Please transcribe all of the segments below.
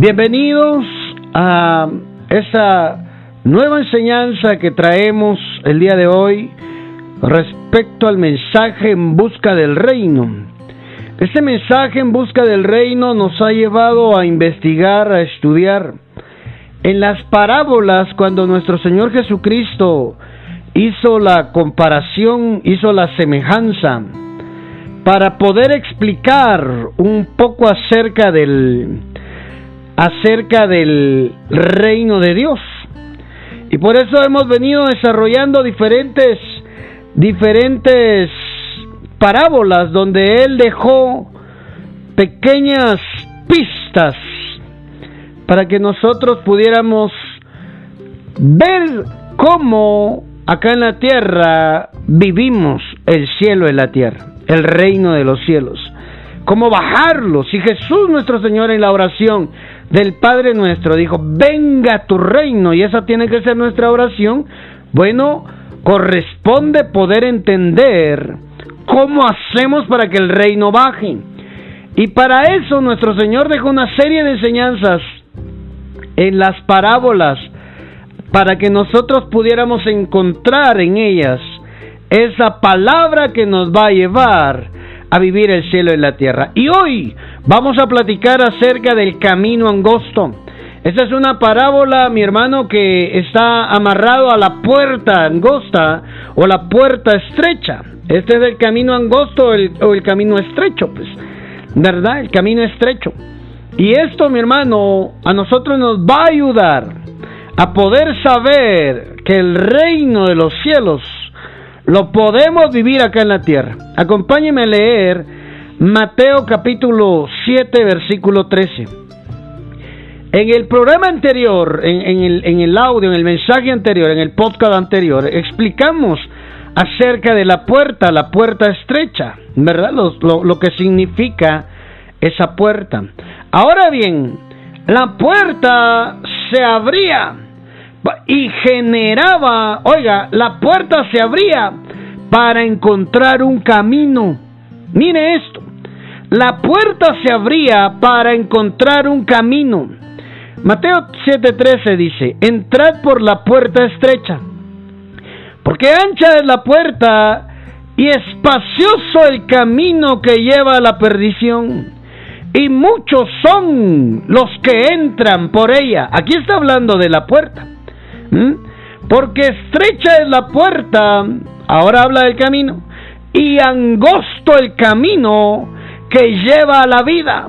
Bienvenidos a esa nueva enseñanza que traemos el día de hoy respecto al mensaje en busca del reino. Este mensaje en busca del reino nos ha llevado a investigar, a estudiar. En las parábolas, cuando nuestro Señor Jesucristo hizo la comparación, hizo la semejanza, para poder explicar un poco acerca del acerca del reino de Dios. Y por eso hemos venido desarrollando diferentes diferentes parábolas donde él dejó pequeñas pistas para que nosotros pudiéramos ver cómo acá en la tierra vivimos el cielo en la tierra, el reino de los cielos, cómo bajarlo. Si Jesús nuestro Señor en la oración del Padre nuestro dijo, venga tu reino, y esa tiene que ser nuestra oración, bueno, corresponde poder entender cómo hacemos para que el reino baje. Y para eso nuestro Señor dejó una serie de enseñanzas en las parábolas para que nosotros pudiéramos encontrar en ellas esa palabra que nos va a llevar a vivir el cielo y la tierra. Y hoy vamos a platicar acerca del camino angosto. Esta es una parábola, mi hermano, que está amarrado a la puerta angosta o la puerta estrecha. Este es el camino angosto o el camino estrecho, pues, ¿verdad? El camino estrecho. Y esto, mi hermano, a nosotros nos va a ayudar a poder saber que el reino de los cielos lo podemos vivir acá en la tierra. Acompáñeme a leer Mateo capítulo 7, versículo 13. En el programa anterior, en, el, audio, en el mensaje anterior, en el podcast anterior, explicamos acerca de la puerta, la puerta estrecha, ¿verdad? Lo, lo, que significa esa puerta. Ahora bien, la puerta se abría y generaba, oiga, la puerta se abría para encontrar un camino. Mire esto, la puerta se abría para encontrar un camino. Mateo 7:13 dice, entrad por la puerta estrecha, porque ancha es la puerta y espacioso el camino que lleva a la perdición, y muchos son los que entran por ella. Aquí está hablando de la puerta, porque estrecha es la puerta, ahora habla del camino, y angosto el camino que lleva a la vida,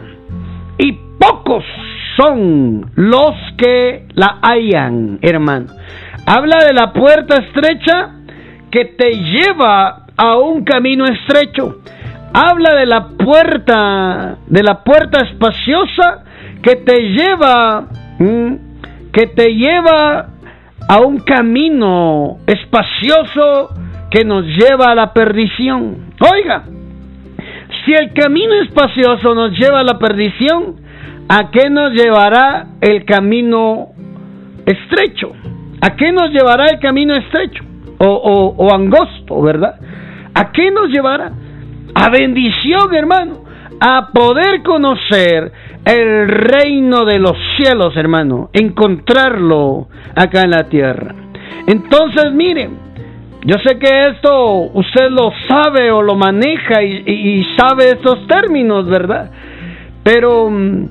y pocos son los que la hayan, hermano. Habla de la puerta estrecha que te lleva a un camino estrecho. Habla de la puerta, de la puerta espaciosa que te lleva, que te lleva a un camino espacioso que nos lleva a la perdición. Oiga, si el camino espacioso nos lleva a la perdición, ¿A qué nos llevará el camino estrecho? ¿A qué nos llevará el camino estrecho? O, angosto, ¿verdad? ¿A qué nos llevará? A bendición, hermano. A poder conocer el reino de los cielos, hermano. Encontrarlo acá en la tierra. Entonces, miren, yo sé que esto usted lo sabe o lo maneja y, sabe estos términos, ¿verdad? Pero mm,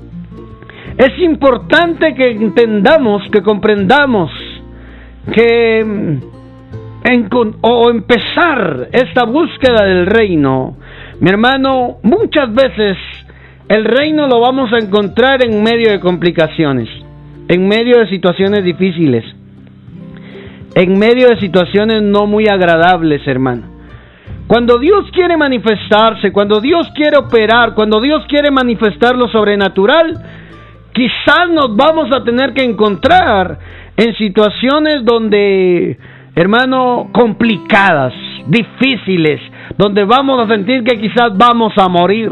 es importante que entendamos, que comprendamos que mm, o empezar esta búsqueda del reino, mi hermano, muchas veces el reino lo vamos a encontrar en medio de complicaciones, en medio de situaciones difíciles, en medio de situaciones no muy agradables, hermano. Cuando Dios quiere manifestarse, cuando Dios quiere operar, cuando Dios quiere manifestar lo sobrenatural, quizás nos vamos a tener que encontrar en situaciones donde, hermano, complicadas, difíciles, donde vamos a sentir que quizás vamos a morir.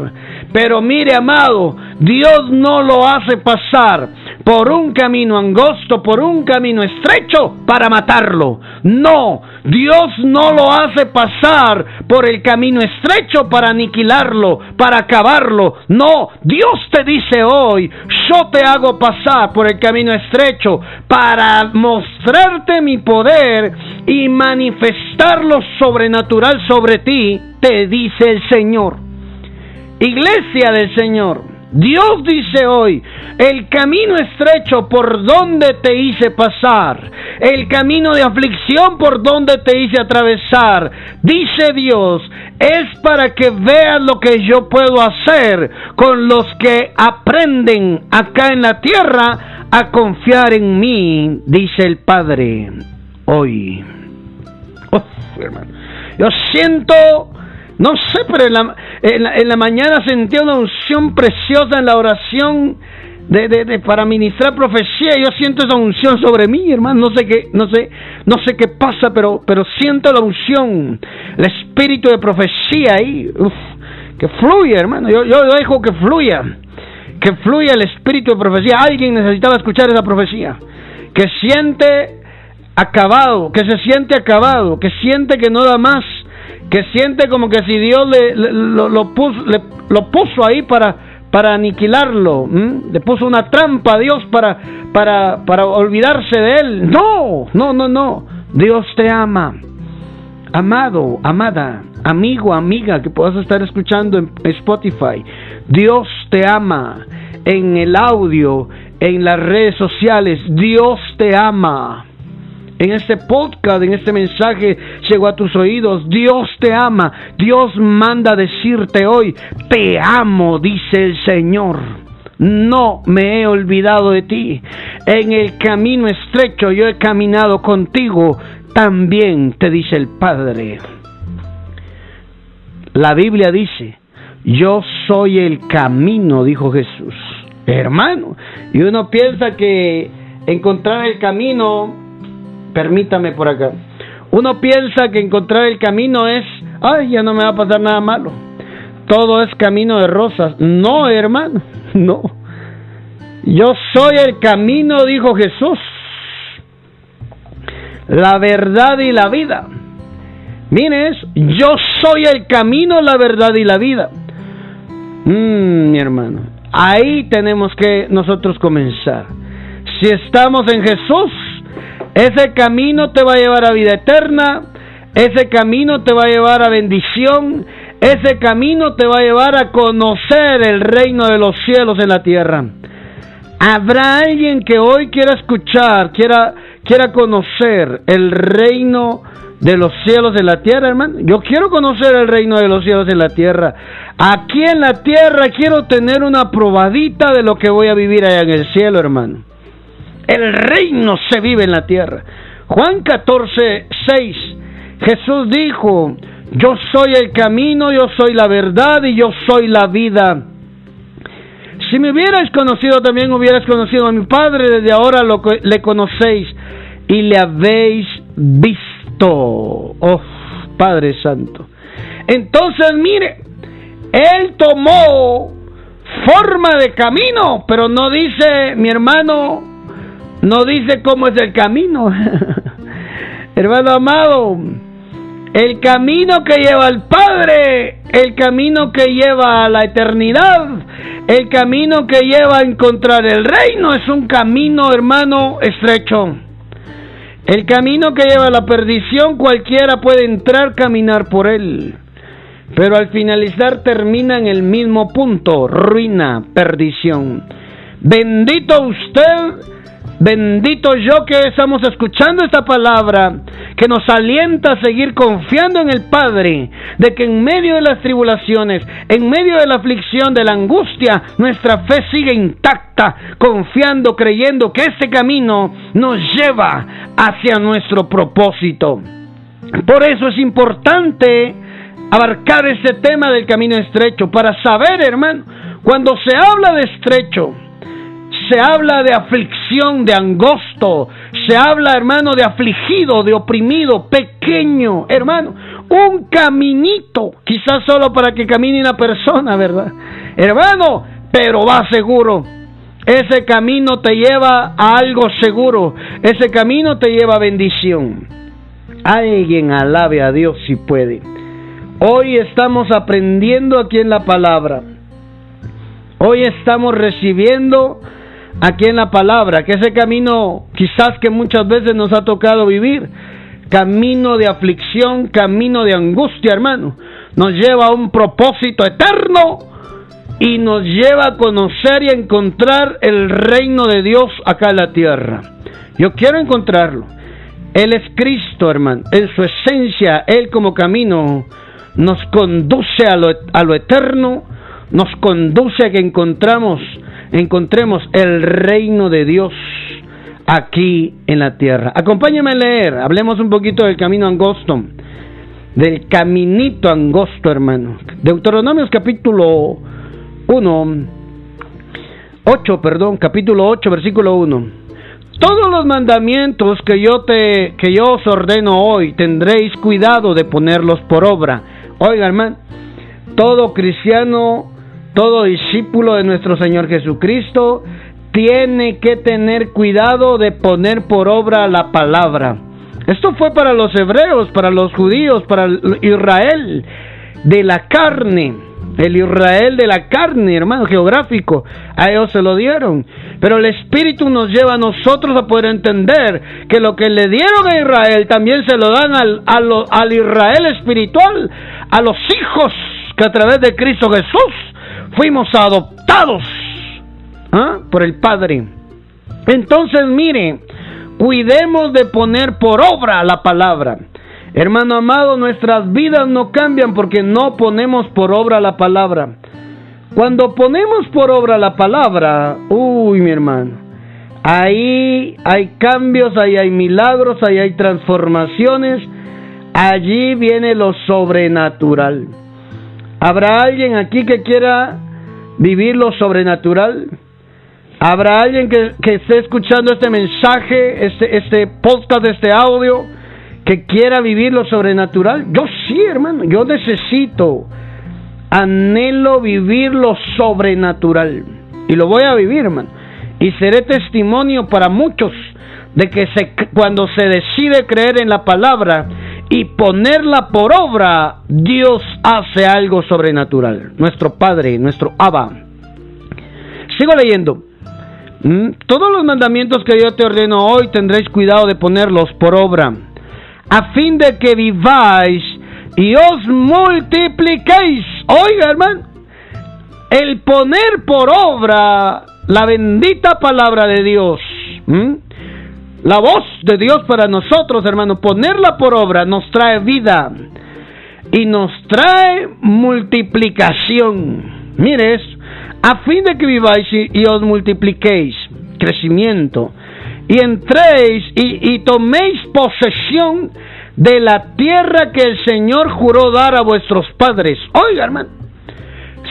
Pero mire, amado, Dios no lo hace pasar por un camino angosto, por un camino estrecho para matarlo. No, Dios no lo hace pasar por el camino estrecho para aniquilarlo, para acabarlo. No, Dios te dice hoy, yo te hago pasar por el camino estrecho para mostrarte mi poder y manifestar lo sobrenatural sobre ti, te dice el Señor. Iglesia del Señor, Dios dice hoy, el camino estrecho por donde te hice pasar, el camino de aflicción por donde te hice atravesar, dice Dios, es para que veas lo que yo puedo hacer con los que aprenden acá en la tierra a confiar en mí, dice el Padre hoy. Yo siento no sé, pero en la, en la, mañana sentí una unción preciosa en la oración de, de, para ministrar profecía. Yo siento esa unción sobre mí, hermano. No sé qué, no sé, no sé qué pasa, pero, pero siento la unción, el espíritu de profecía ahí. que fluya, hermano. Yo, yo dejo que fluya, que fluya el espíritu de profecía. Alguien necesitaba escuchar esa profecía. Que siente acabado, que se siente acabado, que siente que no da más que siente como que si Dios le, lo, puso, lo puso ahí para, para aniquilarlo, le puso una trampa a Dios para, para, para olvidarse de él. No, no, no, no. Dios te ama. Amado, amada, amigo, amiga que puedas estar escuchando en Spotify. Dios te ama en el audio, en las redes sociales. Dios te ama en este podcast, en este mensaje llegó a tus oídos. Dios te ama. Dios manda decirte hoy, te amo, dice el Señor. No me he olvidado de ti. En el camino estrecho yo he caminado contigo. También te dice el Padre. La Biblia dice, yo soy el camino, dijo Jesús. Hermano, y uno piensa que encontrar el camino permítame por acá. Uno piensa que encontrar el camino es, ay, ya no me va a pasar nada malo. Todo es camino de rosas. No, hermano, no. Yo soy el camino, dijo Jesús. La verdad y la vida. Mires, yo soy el camino, la verdad y la vida. Mm, mi hermano, ahí tenemos que nosotros comenzar. Si estamos en Jesús, ese camino te va a llevar a vida eterna, ese camino te va a llevar a bendición, ese camino te va a llevar a conocer el reino de los cielos en la tierra. Habrá alguien que hoy quiera escuchar, quiera, quiera conocer el reino de los cielos en la tierra, hermano. Yo quiero conocer el reino de los cielos en la tierra. Aquí en la tierra quiero tener una probadita de lo que voy a vivir allá en el cielo, hermano. El reino se vive en la tierra. Juan 14, 6. Jesús dijo, yo soy el camino, yo soy la verdad y yo soy la vida. Si me hubierais conocido, también hubierais conocido a mi Padre, desde ahora lo, le conocéis y le habéis visto. Oh, Padre Santo. Entonces, mire, Él tomó forma de camino, pero no dice, mi hermano, no dice cómo es el camino. Hermano amado, el camino que lleva al Padre, el camino que lleva a la eternidad, el camino que lleva a encontrar el reino es un camino, hermano, estrecho. El camino que lleva a la perdición, cualquiera puede entrar, caminar por él. Pero al finalizar termina en el mismo punto, ruina, perdición. Bendito usted Bendito yo que estamos escuchando esta palabra que nos alienta a seguir confiando en el Padre, de que en medio de las tribulaciones, en medio de la aflicción, de la angustia, nuestra fe sigue intacta, confiando, creyendo que este camino nos lleva hacia nuestro propósito. Por eso es importante abarcar este tema del camino estrecho, para saber, hermano, cuando se habla de estrecho, se habla de aflicción, de angosto, se habla, hermano, de afligido, de oprimido, pequeño, hermano, un caminito, quizás solo para que camine una persona, ¿verdad? Hermano, pero va seguro. ese camino te lleva a algo seguro, ese camino te lleva a bendición. Alguien alabe a Dios si puede. Hoy estamos aprendiendo aquí en la palabra. Hoy estamos recibiendo aquí en la palabra que ese camino quizás que muchas veces nos ha tocado vivir, camino de aflicción, camino de angustia, hermano, nos lleva a un propósito eterno y nos lleva a conocer y a encontrar el reino de Dios acá en la tierra. Yo quiero encontrarlo. Él es Cristo, hermano. En su esencia, Él como camino nos conduce a lo, a lo eterno, nos conduce a que encontramos, encontremos el reino de Dios aquí en la tierra. Acompáñame a leer, hablemos un poquito del camino angosto, del caminito angosto, hermano. Deuteronomios capítulo 1, 8, perdón, capítulo 8, versículo 1. Todos los mandamientos que yo te que yo os ordeno hoy tendréis cuidado de ponerlos por obra. Oiga, hermano, todo cristiano, todo discípulo de nuestro Señor Jesucristo tiene que tener cuidado de poner por obra la palabra. Esto fue para los hebreos, para los judíos, para Israel de la carne el Israel de la carne, hermano, geográfico, a ellos se lo dieron. Pero el Espíritu nos lleva a nosotros a poder entender que lo que le dieron a Israel también se lo dan al, al Israel espiritual, a los hijos que a través de Cristo Jesús fuimos adoptados ¿ah? por el Padre. Entonces, mire, cuidemos de poner por obra la palabra. Hermano amado, nuestras vidas no cambian porque no ponemos por obra la palabra. Cuando ponemos por obra la palabra, uy, mi hermano, ahí hay cambios, ahí hay milagros, ahí hay transformaciones, allí viene lo sobrenatural. ¿Habrá alguien aquí que quiera vivir lo sobrenatural? ¿Habrá alguien que, que esté escuchando este mensaje, este, este podcast, este audio? que quiera vivir lo sobrenatural. Yo sí, hermano, yo necesito, anhelo vivir lo sobrenatural. Y lo voy a vivir, hermano. Y seré testimonio para muchos de que se, cuando se decide creer en la palabra ponerla por obra, Dios hace algo sobrenatural. Nuestro Padre, nuestro Abba. Sigo leyendo. Mm, todos los mandamientos que yo te ordeno hoy tendréis cuidado de ponerlos por obra a fin de que viváis y os multipliquéis. Oiga, hermano, el poner por obra la bendita palabra de Dios, la voz de Dios para nosotros, hermano, ponerla por obra nos trae vida y nos trae multiplicación. Mire a fin de que viváis y os multipliquéis, crecimiento y entréis y, toméis posesión de la tierra que el Señor juró dar a vuestros padres. Oiga, hermano,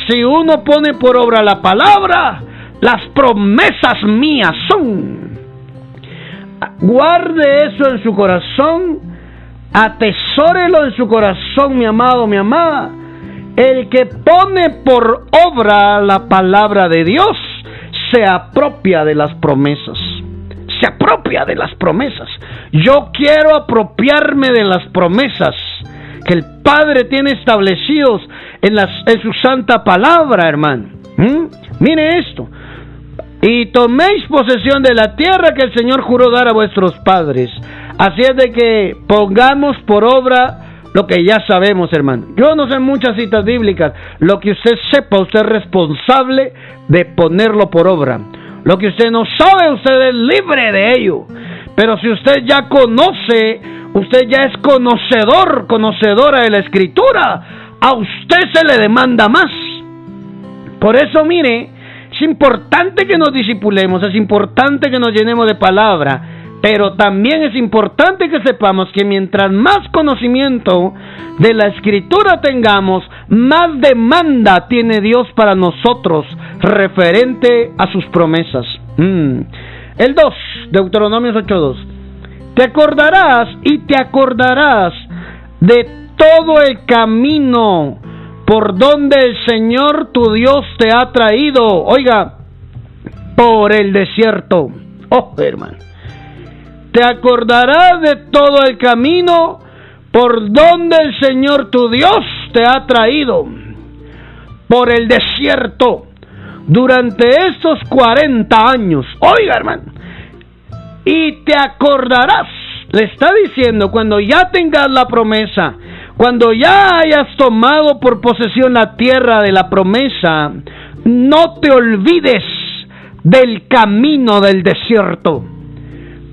si uno pone por obra la palabra, las promesas mías son. Guarde eso en su corazón, atesórelo en su corazón, mi amado, mi amada. El que pone por obra la palabra de Dios se apropia de las promesas se apropia de las promesas. Yo quiero apropiarme de las promesas que el Padre tiene establecidos en, las, en su santa palabra, hermano. ¿Mm? Mire esto. Y toméis posesión de la tierra que el Señor juró dar a vuestros padres. Así es de que pongamos por obra lo que ya sabemos, hermano. Yo no sé muchas citas bíblicas. Lo que usted sepa, usted es responsable de ponerlo por obra. Lo que usted no sabe, usted es libre de ello. Pero si usted ya conoce, usted ya es conocedor, conocedora de la escritura, a usted se le demanda más. Por eso, mire, es importante que nos disipulemos, es importante que nos llenemos de palabra, pero también es importante que sepamos que mientras más conocimiento de la escritura tengamos, más demanda tiene Dios para nosotros referente a sus promesas. Mm. El 2, Deuteronomios 8.2. Te acordarás y te acordarás de todo el camino por donde el Señor tu Dios te ha traído. Oiga, por el desierto. Oh, hermano. Te acordarás de todo el camino por donde el Señor tu Dios te ha traído. Por el desierto. Durante estos 40 años. Oiga, hermano. Y te acordarás. Le está diciendo, cuando ya tengas la promesa, cuando ya hayas tomado por posesión la tierra de la promesa, no te olvides del camino del desierto.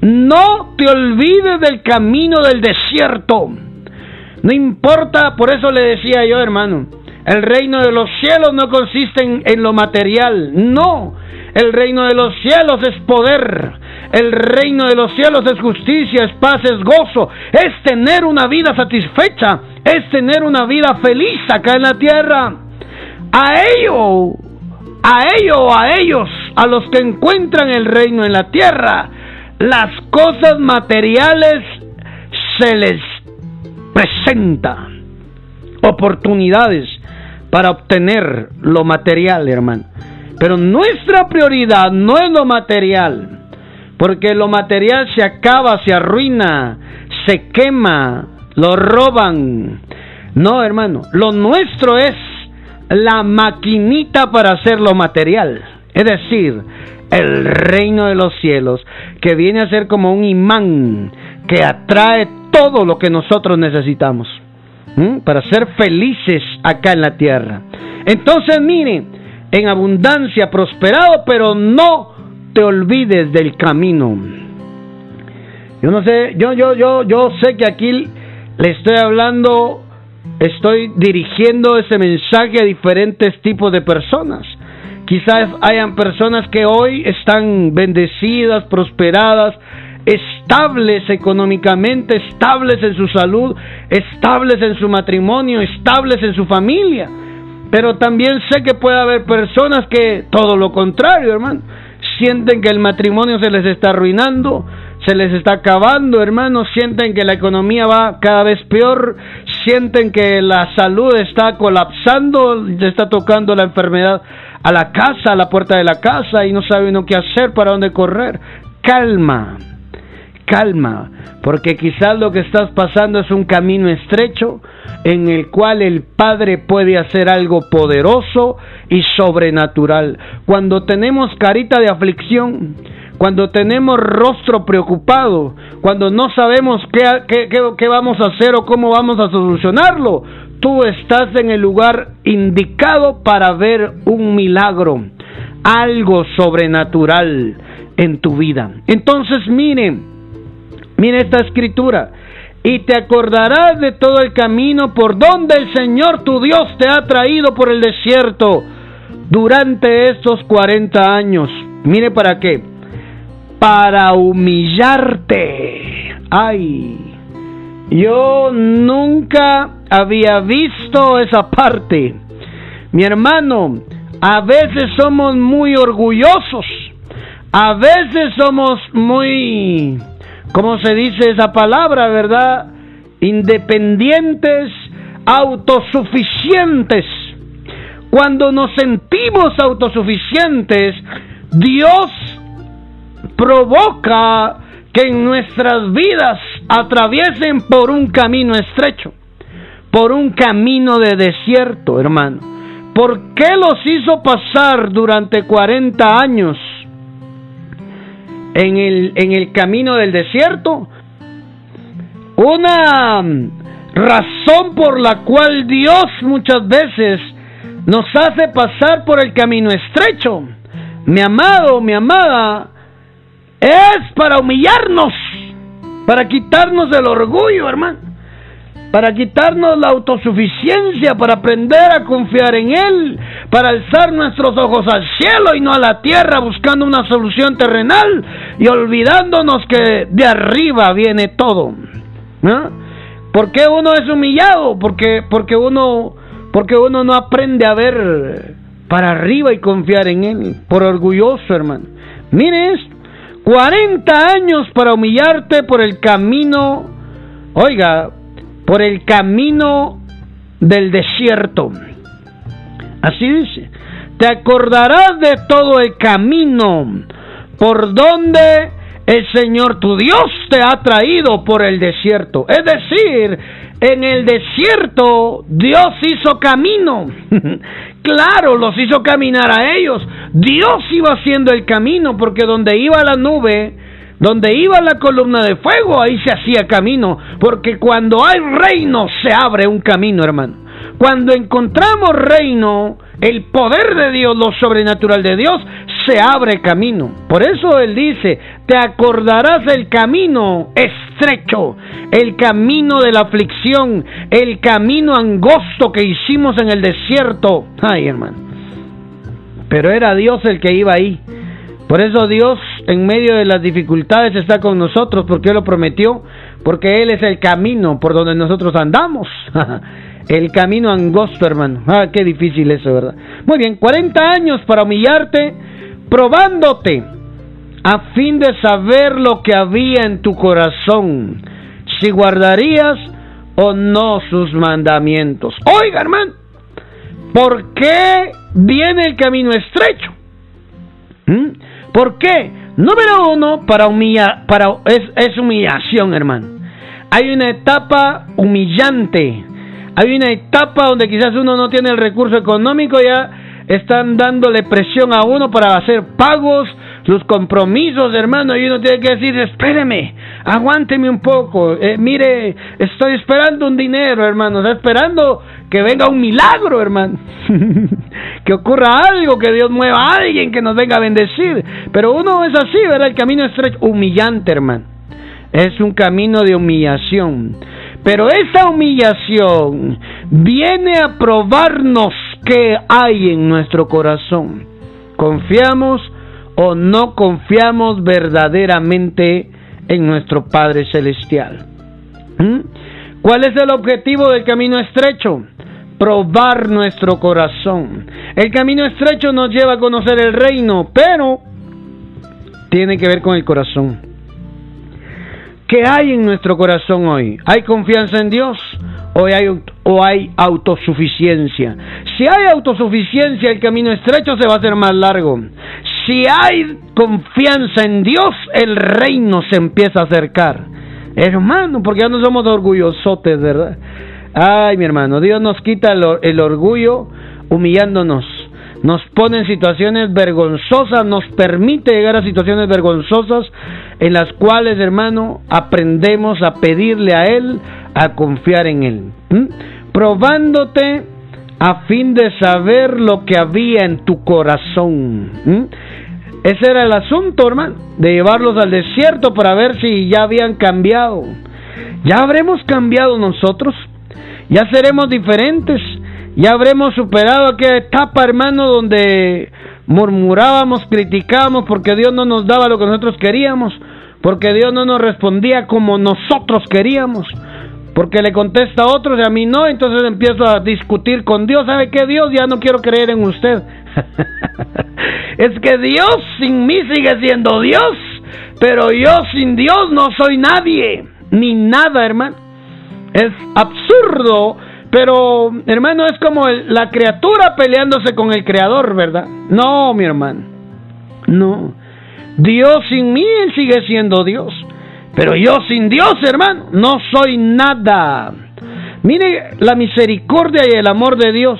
No te olvides del camino del desierto. No importa, por eso le decía yo, hermano, el reino de los cielos no consiste en, lo material, no. El reino de los cielos es poder. El reino de los cielos es justicia, es paz, es gozo. Es tener una vida satisfecha. Es tener una vida feliz acá en la tierra. A ello a ellos, a ellos, a los que encuentran el reino en la tierra, las cosas materiales se les presenta oportunidades para obtener lo material, hermano. Pero nuestra prioridad no es lo material, porque lo material se acaba, se arruina, se quema, lo roban. No, hermano, lo nuestro es la maquinita para hacer lo material. Es decir, el reino de los cielos, que viene a ser como un imán que atrae todo lo que nosotros necesitamos para ser felices acá en la tierra. Entonces, mire, en abundancia, prosperado, pero no te olvides del camino. Yo no sé, yo, yo, yo, yo sé que aquí le estoy hablando estoy dirigiendo ese mensaje a diferentes tipos de personas. Quizás hayan personas que hoy están bendecidas, prosperadas, estables económicamente, estables en su salud, estables en su matrimonio, estables en su familia. Pero también sé que puede haber personas que todo lo contrario, hermano, sienten que el matrimonio se les está arruinando, se les está acabando, hermanos, sienten que la economía va cada vez peor, sienten que la salud está colapsando, está tocando la enfermedad a la casa, a la puerta de la casa y no saben uno qué hacer, para dónde correr. Calma, calma, porque quizás lo que estás pasando es un camino estrecho en el cual el Padre puede hacer algo poderoso y sobrenatural. Cuando tenemos carita de aflicción, cuando tenemos rostro preocupado, cuando no sabemos qué, qué, vamos a hacer o cómo vamos a solucionarlo, tú estás en el lugar indicado para ver un milagro, algo sobrenatural en tu vida. Entonces miren, miren esta escritura. Y te acordarás de todo el camino por donde el Señor tu Dios te ha traído por el desierto durante estos 40 años. Mire para qué para humillarte. Ay, yo nunca había visto esa parte. Mi hermano, a veces somos muy orgullosos. A veces somos muy, ¿cómo se dice esa palabra, verdad? Independientes, autosuficientes. Cuando nos sentimos autosuficientes, Dios provoca que en nuestras vidas atraviesen por un camino estrecho, por un camino de desierto, hermano. ¿Por qué los hizo pasar durante 40 años en el, en el camino del desierto? Una razón por la cual Dios muchas veces nos hace pasar por el camino estrecho. Mi amado, mi amada, es para humillarnos, para quitarnos el orgullo, hermano, para quitarnos la autosuficiencia, para aprender a confiar en Él, para alzar nuestros ojos al cielo y no a la tierra buscando una solución terrenal y olvidándonos que de arriba viene todo. ¿no? ¿Por qué uno es humillado? Porque, porque, uno, porque uno no aprende a ver para arriba y confiar en Él, por orgulloso, hermano. Mire esto. 40 años para humillarte por el camino, oiga, por el camino del desierto. Así dice, te acordarás de todo el camino por donde el Señor tu Dios te ha traído por el desierto. Es decir, en el desierto Dios hizo camino. claro, los hizo caminar a ellos. Dios iba haciendo el camino porque donde iba la nube, donde iba la columna de fuego, ahí se hacía camino. Porque cuando hay reino se abre un camino, hermano. Cuando encontramos reino, el poder de Dios, lo sobrenatural de Dios, se abre camino. Por eso Él dice, te acordarás del camino estrecho, el camino de la aflicción, el camino angosto que hicimos en el desierto. Ay, hermano. Pero era Dios el que iba ahí. Por eso Dios en medio de las dificultades está con nosotros, porque Él lo prometió, porque Él es el camino por donde nosotros andamos. El camino angosto, hermano. Ah, qué difícil eso, ¿verdad? Muy bien, 40 años para humillarte, probándote, a fin de saber lo que había en tu corazón, si guardarías o no sus mandamientos. Oiga, hermano, ¿por qué viene el camino estrecho? ¿Mm? ¿Por qué? Número uno, para humillar, para, es, es humillación, hermano. Hay una etapa humillante hay una etapa donde quizás uno no tiene el recurso económico, ya están dándole presión a uno para hacer pagos, sus compromisos, hermano, y uno tiene que decir, espéreme, aguánteme un poco, eh, mire, estoy esperando un dinero, hermano, está esperando que venga un milagro, hermano, que ocurra algo, que Dios mueva a alguien que nos venga a bendecir, pero uno es así, ¿verdad? El camino estrecho, humillante, hermano, es un camino de humillación. Pero esa humillación viene a probarnos qué hay en nuestro corazón. ¿Confiamos o no confiamos verdaderamente en nuestro Padre Celestial? ¿Mm? ¿Cuál es el objetivo del camino estrecho? Probar nuestro corazón. El camino estrecho nos lleva a conocer el reino, pero tiene que ver con el corazón. ¿Qué hay en nuestro corazón hoy? ¿Hay confianza en Dios o hay, o hay autosuficiencia? Si hay autosuficiencia, el camino estrecho se va a hacer más largo. Si hay confianza en Dios, el reino se empieza a acercar. Hermano, porque ya no somos orgullosotes, ¿verdad? Ay, mi hermano, Dios nos quita el orgullo humillándonos nos pone en situaciones vergonzosas, nos permite llegar a situaciones vergonzosas en las cuales, hermano, aprendemos a pedirle a Él, a confiar en Él. Probándote a fin de saber lo que había en tu corazón. Ese era el asunto, hermano, de llevarlos al desierto para ver si ya habían cambiado. Ya habremos cambiado nosotros, ya seremos diferentes ya habremos superado aquella etapa, hermano, donde murmurábamos, criticábamos porque Dios no nos daba lo que nosotros queríamos, porque Dios no nos respondía como nosotros queríamos, porque le contesta a otros y a mí no, entonces empiezo a discutir con Dios, ¿sabe qué Dios? Ya no quiero creer en usted. es que Dios sin mí sigue siendo Dios, pero yo sin Dios no soy nadie, ni nada, hermano. Es absurdo pero, hermano, es como la criatura peleándose con el creador, ¿verdad? No, mi hermano. No. Dios sin mí, sigue siendo Dios. Pero yo sin Dios, hermano, no soy nada. Mire la misericordia y el amor de Dios,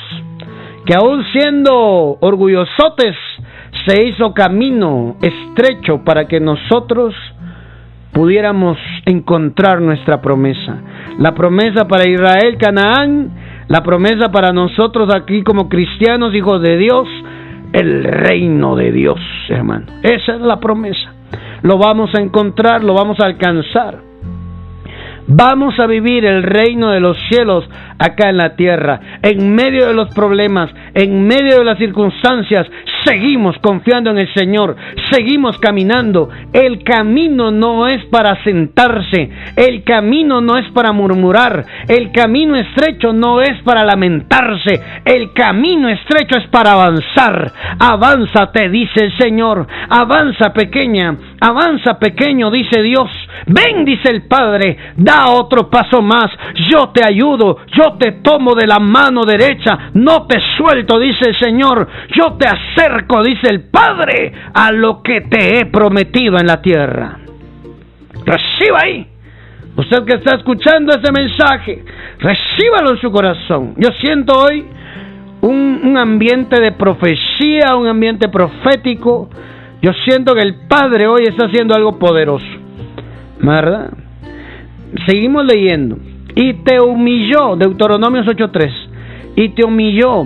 que aún siendo orgullosotes, se hizo camino estrecho para que nosotros pudiéramos encontrar nuestra promesa. La promesa para Israel, Canaán, la promesa para nosotros aquí como cristianos, hijos de Dios, el reino de Dios, hermano. Esa es la promesa. Lo vamos a encontrar, lo vamos a alcanzar. Vamos a vivir el reino de los cielos acá en la tierra, en medio de los problemas, en medio de las circunstancias, seguimos confiando en el Señor, seguimos caminando. El camino no es para sentarse, el camino no es para murmurar, el camino estrecho no es para lamentarse, el camino estrecho es para avanzar. Avanza, te dice el Señor, avanza pequeña, avanza pequeño, dice Dios. Ven, dice el Padre, da otro paso más, yo te ayudo, yo te tomo de la mano derecha, no te suelto, dice el Señor, yo te acerco, dice el Padre, a lo que te he prometido en la tierra. Reciba ahí. Usted que está escuchando ese mensaje, recíbalo en su corazón. Yo siento hoy un, un, ambiente de profecía, un ambiente profético. Yo siento que el Padre hoy está haciendo algo poderoso. ¿Verdad? Seguimos leyendo. Y te humilló, Deuteronomios 8.3. Y te humilló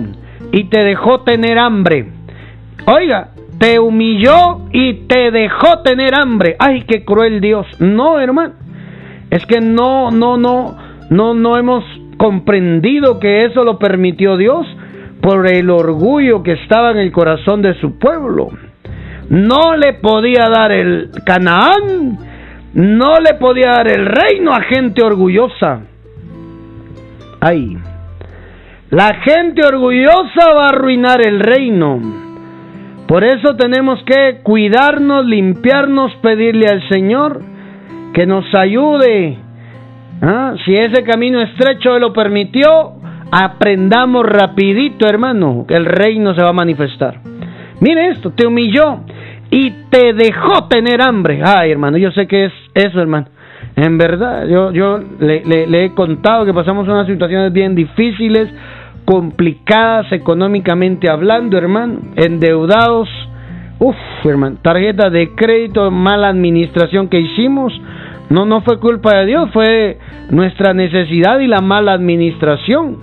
y te dejó tener hambre. Oiga, te humilló y te dejó tener hambre. Ay, qué cruel Dios. No, hermano. Es que no, no, no, no, no hemos comprendido que eso lo permitió Dios por el orgullo que estaba en el corazón de su pueblo. No le podía dar el Canaán, no le podía dar el reino a gente orgullosa. Ay, la gente orgullosa va a arruinar el reino. Por eso tenemos que cuidarnos, limpiarnos, pedirle al Señor que nos ayude. ¿Ah? Si ese camino estrecho lo permitió, aprendamos rapidito, hermano, que el reino se va a manifestar. Mire esto, te humilló y te dejó tener hambre. Ay, hermano, yo sé que es eso, hermano. En verdad, yo, yo le, le he contado que pasamos unas situaciones bien difíciles, complicadas económicamente hablando, hermano, endeudados. Uf, hermano, tarjeta de crédito, mala administración que hicimos. No, no fue culpa de Dios, fue nuestra necesidad y la mala administración.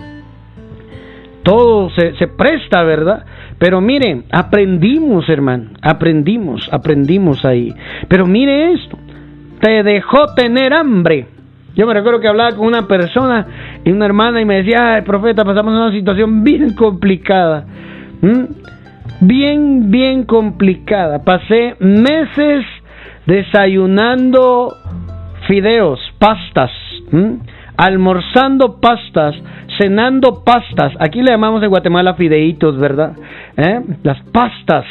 Todo se, se presta, ¿verdad? Pero mire, aprendimos, hermano, aprendimos, aprendimos ahí. Pero mire esto, te dejó tener hambre. Yo me recuerdo que hablaba con una persona y una hermana y me decía, ay, profeta, pasamos una situación bien complicada. Bien, bien complicada. Pasé meses desayunando fideos, pastas, almorzando pastas, cenando pastas. Aquí le llamamos en Guatemala fideitos, ¿verdad? ¿Eh? Las pastas.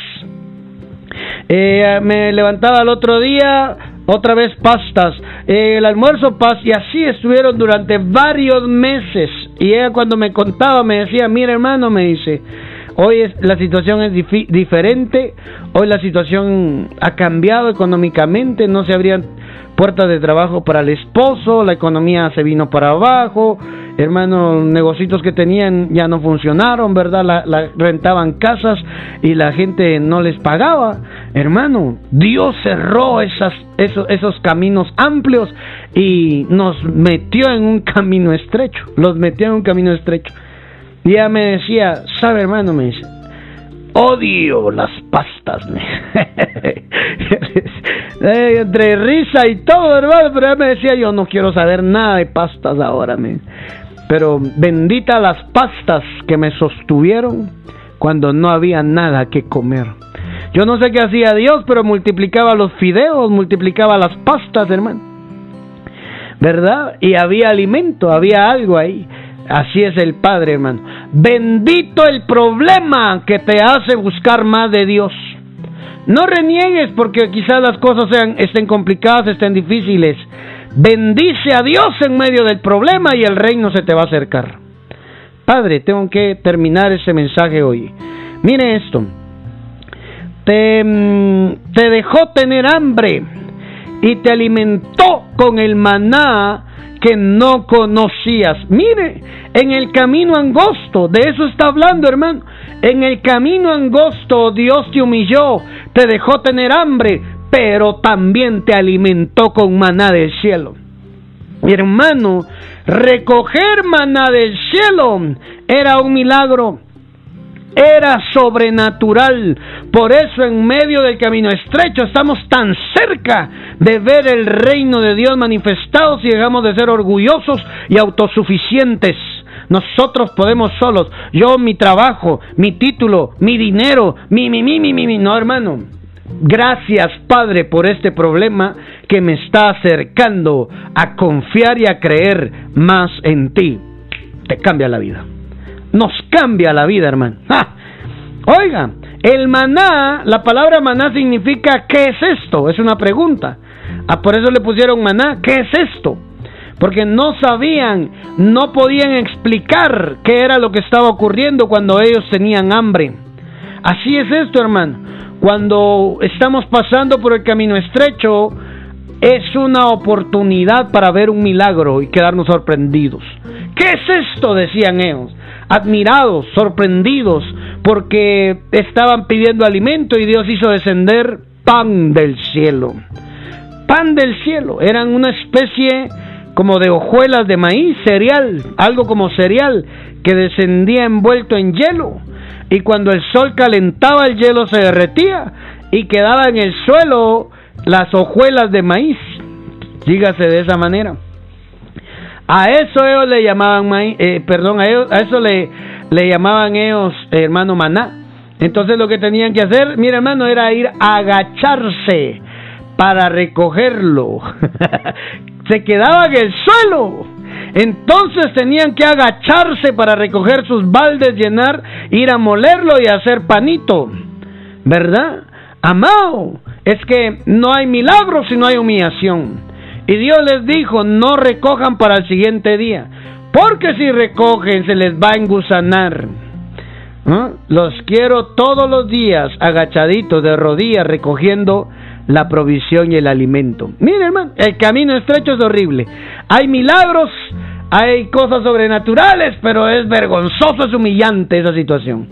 Eh, me levantaba el otro día otra vez pastas, el almuerzo paz y así estuvieron durante varios meses. Y ella cuando me contaba me decía, mira hermano, me dice, hoy es, la situación es diferente, hoy la situación ha cambiado económicamente, no se abrían puertas de trabajo para el esposo, la economía se vino para abajo, hermano, negocios que tenían ya no funcionaron, ¿verdad? La, rentaban casas y la gente no les pagaba. Hermano, Dios cerró esas, esos, esos caminos amplios y nos metió en un camino estrecho, los metió en un camino estrecho. Y ella me decía, sabe hermano, me dice, odio las pastas. Entre risa y todo, hermano, pero ella me decía, yo no quiero saber nada de pastas ahora. Me. Pero bendita las pastas que me sostuvieron cuando no había nada que comer. Yo no sé qué hacía Dios, pero multiplicaba los fideos, multiplicaba las pastas, hermano. ¿Verdad? Y había alimento, había algo ahí. Así es el Padre, hermano. Bendito el problema que te hace buscar más de Dios. No reniegues porque quizás las cosas sean, estén complicadas, estén difíciles. Bendice a Dios en medio del problema y el reino se te va a acercar. Padre, tengo que terminar ese mensaje hoy. Mire esto. Te, mm, te dejó tener hambre y te alimentó con el maná que no conocías. Mire, en el camino angosto, de eso está hablando, hermano. En el camino angosto Dios te humilló, te dejó tener hambre, pero también te alimentó con maná del cielo. Mi hermano, recoger maná del cielo era un milagro, era sobrenatural. Por eso en medio del camino estrecho estamos tan cerca de ver el reino de Dios manifestado si dejamos de ser orgullosos y autosuficientes. nosotros podemos solos, yo, mi trabajo, mi título, mi dinero, mi, mi, mi, mi, mi, mi. no hermano. Gracias Padre por este problema que me está acercando a confiar y a creer más en ti. Te cambia la vida. Nos cambia la vida, hermano. Oiga, el maná, la palabra maná significa ¿qué es esto? Es una pregunta. Ah, por eso le pusieron maná. ¿Qué es esto? Porque no sabían, no podían explicar qué era lo que estaba ocurriendo cuando ellos tenían hambre. Así es esto, hermano. Cuando estamos pasando por el camino estrecho, es una oportunidad para ver un milagro y quedarnos sorprendidos. ¿Qué es esto? decían ellos, admirados, sorprendidos, porque estaban pidiendo alimento y Dios hizo descender pan del cielo. Pan del cielo, eran una especie como de hojuelas de maíz, cereal, algo como cereal, que descendía envuelto en hielo. Y cuando el sol calentaba el hielo se derretía y quedaba en el suelo las hojuelas de maíz. Dígase de esa manera. A eso ellos le llamaban maíz, eh, perdón, a, a eso le, le llamaban ellos hermano maná. Entonces lo que tenían que hacer, mira hermano, era ir a agacharse para recogerlo. se quedaba en el suelo. Entonces tenían que agacharse para recoger sus baldes, llenar, ir a molerlo y hacer panito. ¿Verdad? Amado, es que no hay milagros si no hay humillación. Y Dios les dijo, no recojan para el siguiente día, porque si recogen se les va a engusanar. Los quiero todos los días agachaditos de rodillas recogiendo la provisión y el alimento. Miren, hermano, el camino estrecho es horrible. Hay milagros, hay cosas sobrenaturales, pero es vergonzoso, es humillante esa situación.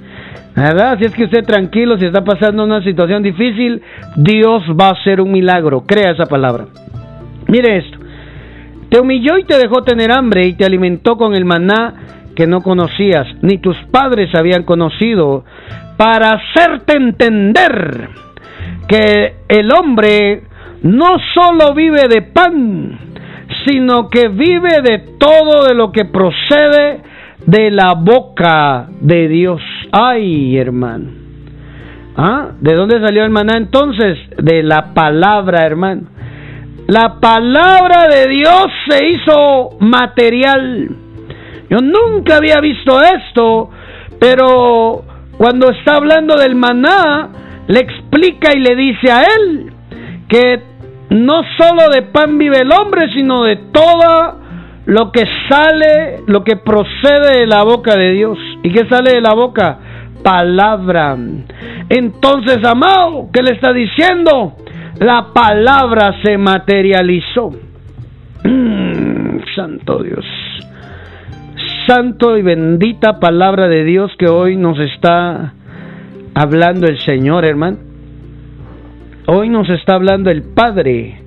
¿Verdad? Si es que usted tranquilo, si está pasando una situación difícil, Dios va a hacer un milagro. Crea esa palabra. Mire esto. Te humilló y te dejó tener hambre y te alimentó con el maná que no conocías, ni tus padres habían conocido, para hacerte entender que el hombre no solo vive de pan, sino que vive de todo de lo que procede de la boca de Dios. Ay, hermano. ¿Ah? ¿De dónde salió el maná entonces? De la palabra, hermano. La palabra de Dios se hizo material. Yo nunca había visto esto, pero cuando está hablando del maná, le explica y le dice a él que no solo de pan vive el hombre, sino de todo lo que sale, lo que procede de la boca de Dios. ¿Y qué sale de la boca? Palabra. Entonces, amado, ¿qué le está diciendo? La palabra se materializó. Santo Dios. Santo y bendita palabra de Dios que hoy nos está hablando el Señor, hermano. Hoy nos está hablando el Padre.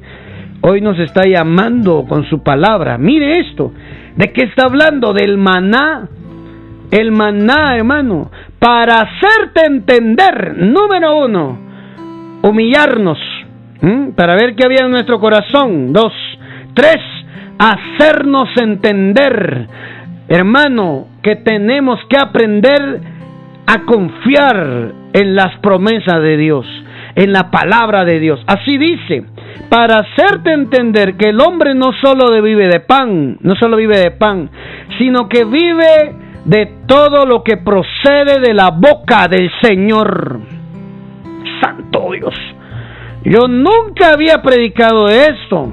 Hoy nos está llamando con su palabra. Mire esto. ¿De qué está hablando? Del maná. El maná, hermano. Para hacerte entender, número uno, humillarnos. Para ver qué había en nuestro corazón. Dos. Tres, hacernos entender. Hermano, que tenemos que aprender a confiar en las promesas de Dios, en la palabra de Dios. Así dice, para hacerte entender que el hombre no solo vive de pan, no solo vive de pan, sino que vive de todo lo que procede de la boca del Señor. Santo Dios. Yo nunca había predicado esto.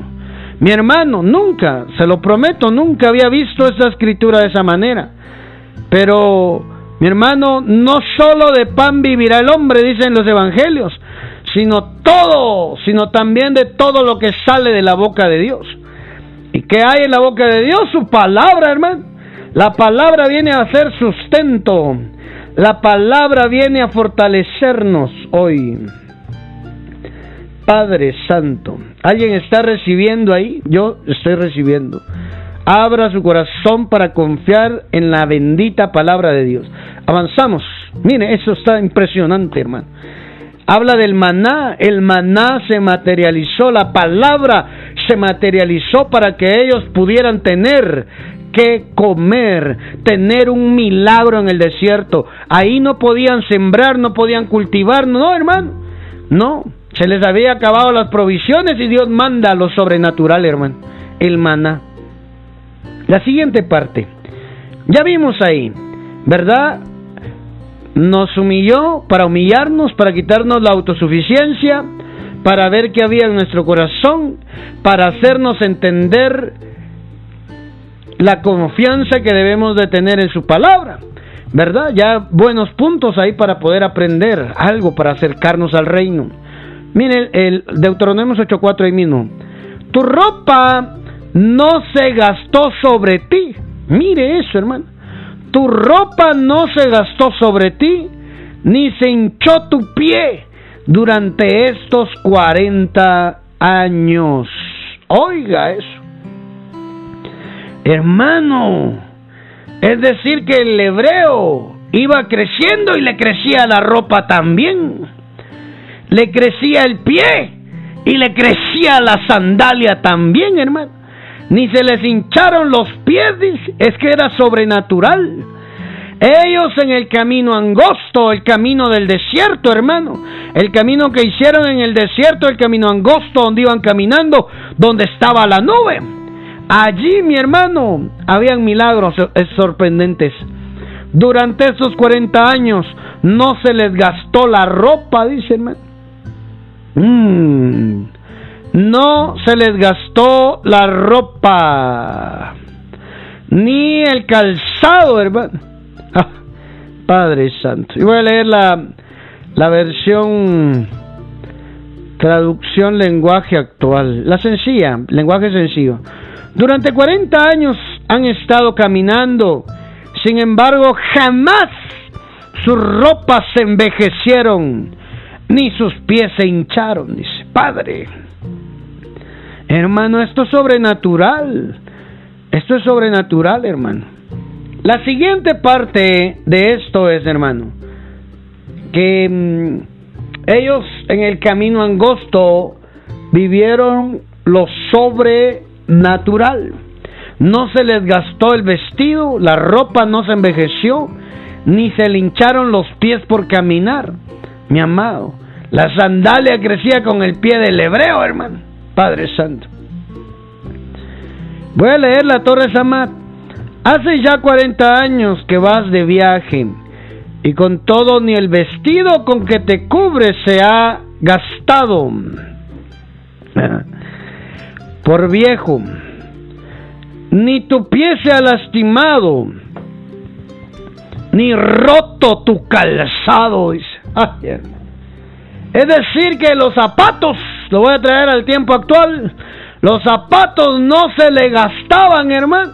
Mi hermano, nunca, se lo prometo, nunca había visto esta escritura de esa manera. Pero mi hermano, no solo de pan vivirá el hombre, dicen los evangelios, sino todo, sino también de todo lo que sale de la boca de Dios. ¿Y qué hay en la boca de Dios? Su palabra, hermano. La palabra viene a hacer sustento. La palabra viene a fortalecernos hoy. Padre Santo, ¿alguien está recibiendo ahí? Yo estoy recibiendo. Abra su corazón para confiar en la bendita palabra de Dios. Avanzamos. Mire, eso está impresionante, hermano. Habla del maná. El maná se materializó, la palabra se materializó para que ellos pudieran tener qué comer, tener un milagro en el desierto. Ahí no podían sembrar, no podían cultivar, no, hermano. No, se les había acabado las provisiones y Dios manda lo sobrenatural, hermano. El maná. La siguiente parte. Ya vimos ahí, ¿verdad? Nos humilló para humillarnos, para quitarnos la autosuficiencia, para ver qué había en nuestro corazón, para hacernos entender la confianza que debemos de tener en su palabra. ¿Verdad? Ya buenos puntos ahí para poder aprender algo, para acercarnos al reino. Mire el Deuteronomio 8.4 ahí mismo. Tu ropa no se gastó sobre ti. Mire eso, hermano. Tu ropa no se gastó sobre ti, ni se hinchó tu pie durante estos 40 años. Oiga eso. Hermano, es decir que el hebreo iba creciendo y le crecía la ropa también. Le crecía el pie y le crecía la sandalia también, hermano. Ni se les hincharon los pies, es que era sobrenatural. Ellos en el camino angosto, el camino del desierto, hermano. El camino que hicieron en el desierto, el camino angosto donde iban caminando, donde estaba la nube. Allí, mi hermano, habían milagros sorprendentes. Durante esos 40 años no se les gastó la ropa, dice hermano. Mm. No se les gastó la ropa, ni el calzado, hermano. Padre Santo. Y voy a leer la, la versión traducción lenguaje actual, la sencilla, lenguaje sencillo. Durante 40 años han estado caminando, sin embargo jamás sus ropas se envejecieron, ni sus pies se hincharon, dice, Padre. Hermano, esto es sobrenatural. Esto es sobrenatural, hermano. La siguiente parte de esto es, hermano, que mm, ellos en el camino angosto vivieron lo sobre natural. No se les gastó el vestido, la ropa no se envejeció, ni se le hincharon los pies por caminar. Mi amado, la sandalia crecía con el pie del hebreo, hermano. Padre Santo. Voy a leer la Torre Samat. Hace ya 40 años que vas de viaje y con todo ni el vestido con que te cubres se ha gastado por viejo, ni tu pie se ha lastimado, ni roto tu calzado. es decir, que los zapatos, lo voy a traer al tiempo actual, los zapatos no se le gastaban, hermano,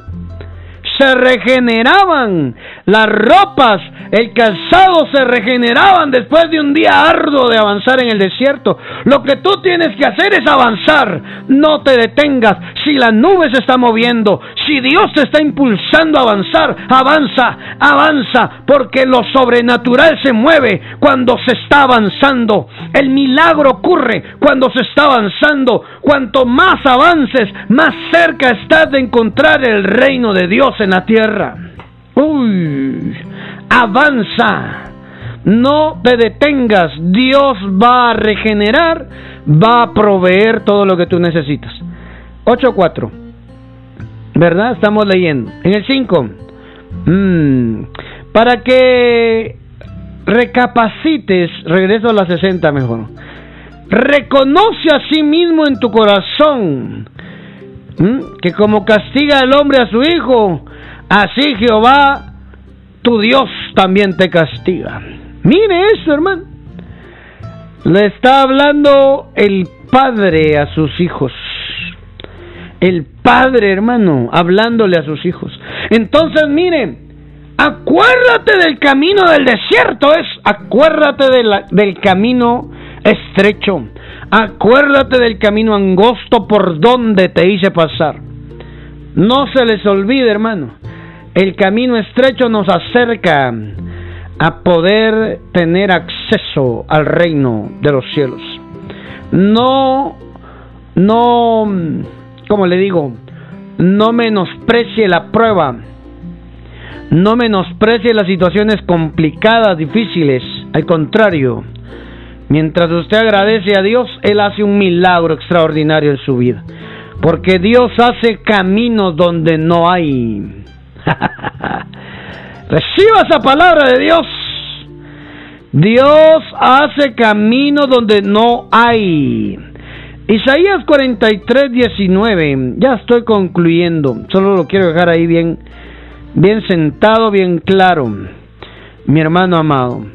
se regeneraban, las ropas el calzado se regeneraban después de un día arduo de avanzar en el desierto. Lo que tú tienes que hacer es avanzar. No te detengas. Si la nube se está moviendo, si Dios te está impulsando a avanzar, avanza, avanza, porque lo sobrenatural se mueve cuando se está avanzando. El milagro ocurre cuando se está avanzando. Cuanto más avances, más cerca estás de encontrar el reino de Dios en la tierra. Uy, avanza. No te detengas. Dios va a regenerar, va a proveer todo lo que tú necesitas. 8.4. ¿Verdad? Estamos leyendo. En el 5. Mm, para que recapacites, regreso a la 60 mejor. Reconoce a sí mismo en tu corazón que como castiga el hombre a su hijo, así Jehová tu Dios también te castiga. Mire eso, hermano. Le está hablando el padre a sus hijos. El padre, hermano, hablándole a sus hijos. Entonces, mire, acuérdate del camino del desierto, es acuérdate del camino estrecho. Acuérdate del camino angosto por donde te hice pasar. No se les olvide, hermano. El camino estrecho nos acerca a poder tener acceso al reino de los cielos. No, no, como le digo, no menosprecie la prueba. No menosprecie las situaciones complicadas, difíciles. Al contrario, mientras usted agradece a Dios, Él hace un milagro extraordinario en su vida. Porque Dios hace caminos donde no hay. Reciba esa palabra de Dios. Dios hace caminos donde no hay. Isaías 43, 19. Ya estoy concluyendo. Solo lo quiero dejar ahí bien, bien sentado, bien claro. Mi hermano amado,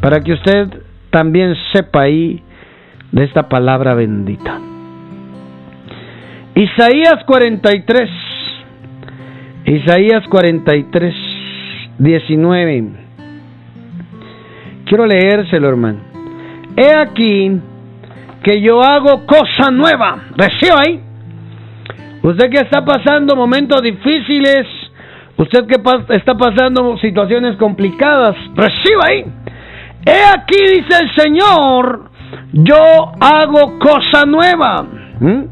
para que usted también sepa ahí de esta palabra bendita. Isaías 43. Isaías 43, 19. Quiero leérselo, hermano. He aquí que yo hago cosa nueva. Reciba ahí. Usted que está pasando momentos difíciles, usted que está pasando situaciones complicadas, reciba ahí. He aquí, dice el Señor, yo hago cosa nueva. ¿Mm?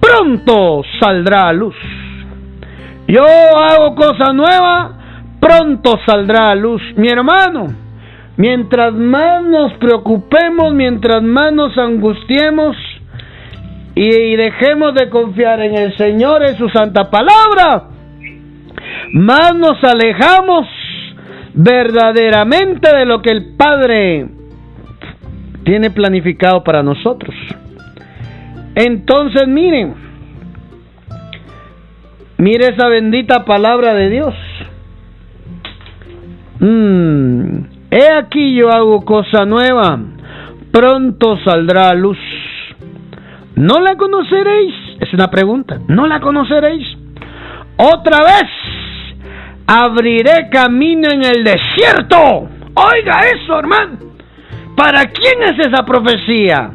Pronto saldrá a luz. Yo hago cosa nueva, pronto saldrá a luz. Mi hermano, mientras más nos preocupemos, mientras más nos angustiemos y, dejemos de confiar en el Señor, en su santa palabra, más nos alejamos verdaderamente de lo que el Padre tiene planificado para nosotros. Entonces miren, mire esa bendita palabra de Dios. Mm, he aquí yo hago cosa nueva, pronto saldrá a luz. ¿No la conoceréis? Es una pregunta. ¿No la conoceréis? Otra vez abriré camino en el desierto. Oiga eso, hermano. ¿Para quién es esa profecía?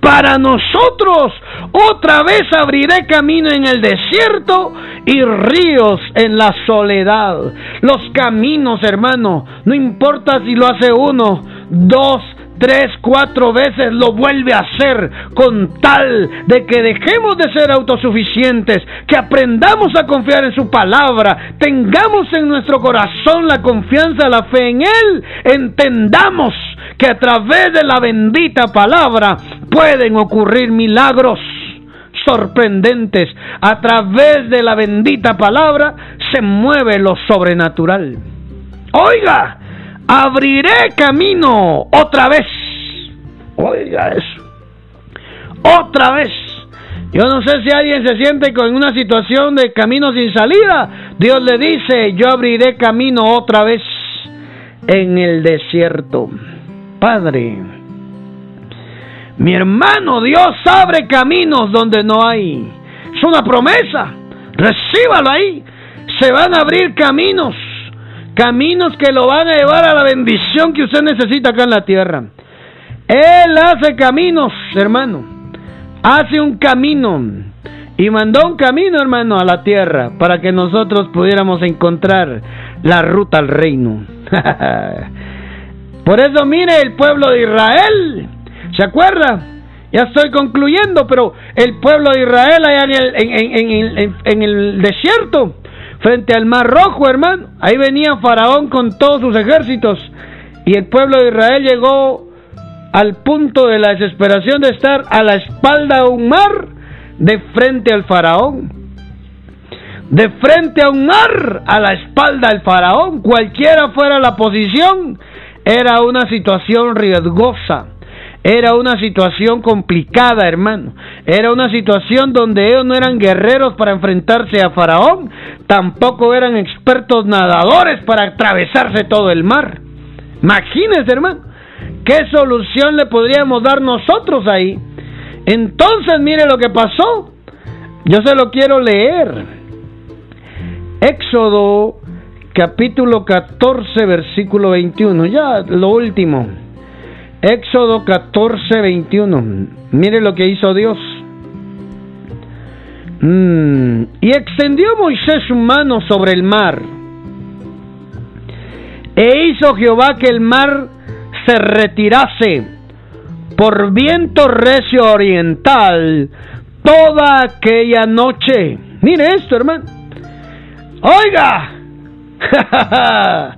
Para nosotros otra vez abriré camino en el desierto y ríos en la soledad. Los caminos, hermano, no importa si lo hace uno, dos, tres, cuatro veces lo vuelve a hacer con tal de que dejemos de ser autosuficientes, que aprendamos a confiar en su palabra, tengamos en nuestro corazón la confianza, la fe en Él, entendamos que a través de la bendita palabra pueden ocurrir milagros sorprendentes. A través de la bendita palabra se mueve lo sobrenatural. Oiga, abriré camino otra vez. Oiga eso. Otra vez. Yo no sé si alguien se siente con una situación de camino sin salida. Dios le dice, yo abriré camino otra vez en el desierto. Padre, mi hermano, Dios abre caminos donde no hay. Es una promesa. Recíbalo ahí. Se van a abrir caminos. Caminos que lo van a llevar a la bendición que usted necesita acá en la tierra. Él hace caminos, hermano. Hace un camino. Y mandó un camino, hermano, a la tierra para que nosotros pudiéramos encontrar la ruta al reino. Por eso mire el pueblo de Israel ¿Se acuerda? Ya estoy concluyendo, pero el pueblo de Israel allá en el, desierto, frente al Mar Rojo, hermano, ahí venía Faraón con todos sus ejércitos. Y el pueblo de Israel llegó al punto de la desesperación de estar a la espalda de un mar de frente al Faraón. De frente a un mar, a la espalda del Faraón, cualquiera fuera la posición, era una situación riesgosa era una situación complicada, hermano. Era una situación donde ellos no eran guerreros para enfrentarse a Faraón, tampoco eran expertos nadadores para atravesarse todo el mar. Imagínense, hermano, qué solución le podríamos dar nosotros ahí. Entonces, mire lo que pasó. Yo se lo quiero leer. Éxodo capítulo 14, versículo 21. Ya, lo último. Éxodo 14, 21. Mire lo que hizo Dios. Mm, y extendió Moisés su mano sobre el mar. E hizo Jehová que el mar se retirase por viento recio oriental toda aquella noche. Mire esto, hermano. Oiga,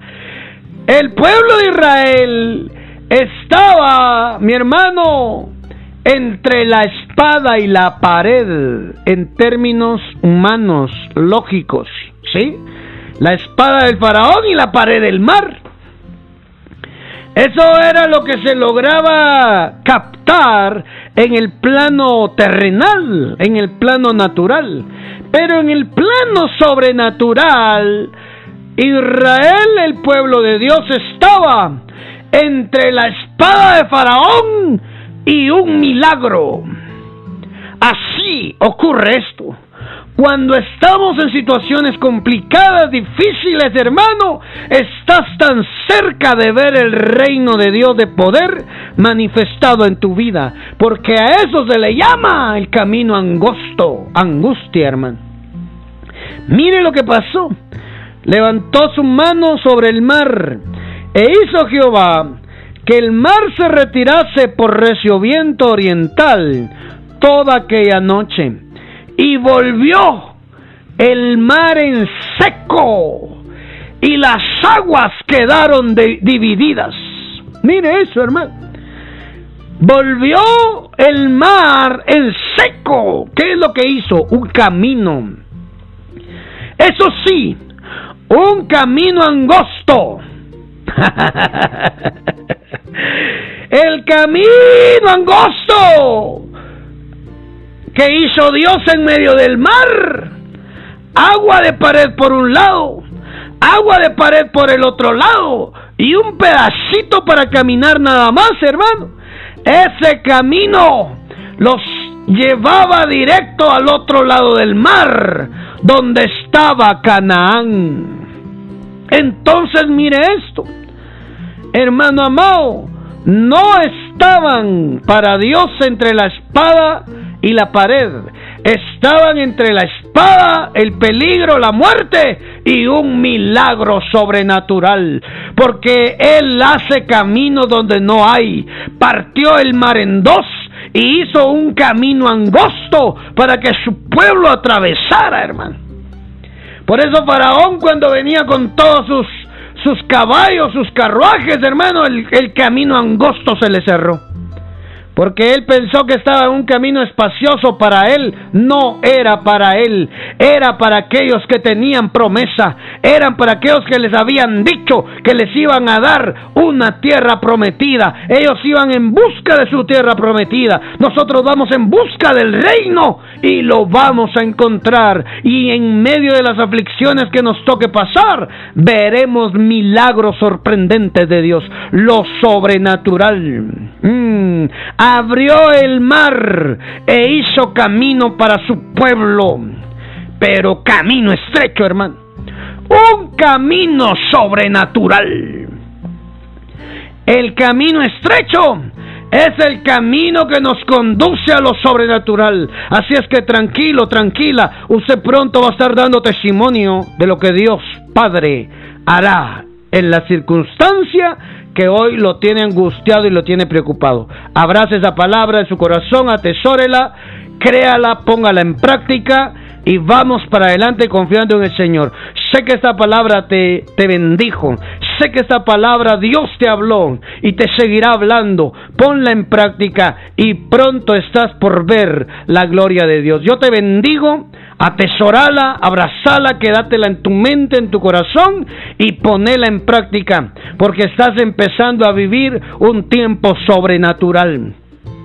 el pueblo de Israel estaba, mi hermano, entre la espada y la pared en términos humanos, lógicos, ¿sí? La espada del faraón y la pared del mar. Eso era lo que se lograba captar en el plano terrenal, en el plano natural. Pero en el plano sobrenatural, Israel, el pueblo de Dios, estaba entre la espada de Faraón y un milagro. Así ocurre esto. Cuando estamos en situaciones complicadas, difíciles, hermano, estás tan cerca de ver el reino de Dios de poder manifestado en tu vida. Porque a eso se le llama el camino angosto, angustia, hermano. Mire lo que pasó. Levantó su mano sobre el mar e hizo Jehová que el mar se retirase por recio viento oriental toda aquella noche y volvió el mar en seco y las aguas quedaron divididas. Mire eso, hermano. Volvió el mar en seco. ¿Qué es lo que hizo? Un camino. Eso sí, un camino angosto. el camino angosto que hizo Dios en medio del mar. Agua de pared por un lado, agua de pared por el otro lado y un pedacito para caminar nada más, hermano. Ese camino los llevaba directo al otro lado del mar, donde estaba Canaán. Entonces mire esto, hermano amado, no estaban para Dios entre la espada y la pared. Estaban entre la espada, el peligro, la muerte y un milagro sobrenatural. Porque Él hace camino donde no hay. Partió el mar en dos y hizo un camino angosto para que su pueblo atravesara, hermano. Por eso Faraón cuando venía con todos sus, sus caballos, sus carruajes, hermano, el, el camino angosto se le cerró porque él pensó que estaba en un camino espacioso para él. No era para él, era para aquellos que tenían promesa, eran para aquellos que les habían dicho que les iban a dar una tierra prometida. Ellos iban en busca de su tierra prometida. Nosotros vamos en busca del reino y lo vamos a encontrar. Y en medio de las aflicciones que nos toque pasar, veremos milagros sorprendentes de Dios, lo sobrenatural. Mm abrió el mar e hizo camino para su pueblo. Pero camino estrecho, hermano. Un camino sobrenatural. El camino estrecho es el camino que nos conduce a lo sobrenatural. Así es que tranquilo, tranquila, usted pronto va a estar dando testimonio de lo que Dios Padre hará en la circunstancia que hoy lo tiene angustiado y lo tiene preocupado. Abrace esa palabra en su corazón, atesórela, créala, póngala en práctica y vamos para adelante confiando en el Señor. Sé que esta palabra te, te bendijo. Sé que esta palabra Dios te habló y te seguirá hablando. Ponla en práctica y pronto estás por ver la gloria de Dios. Yo te bendigo atesorala, abrazala, quédatela en tu mente, en tu corazón y ponela en práctica, porque estás empezando a vivir un tiempo sobrenatural.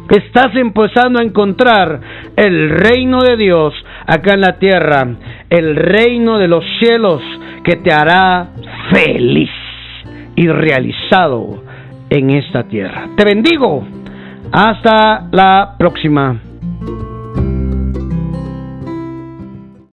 Estás empezando a encontrar el reino de Dios acá en la tierra, el reino de los cielos que te hará feliz y realizado en esta tierra. Te bendigo. Hasta la próxima.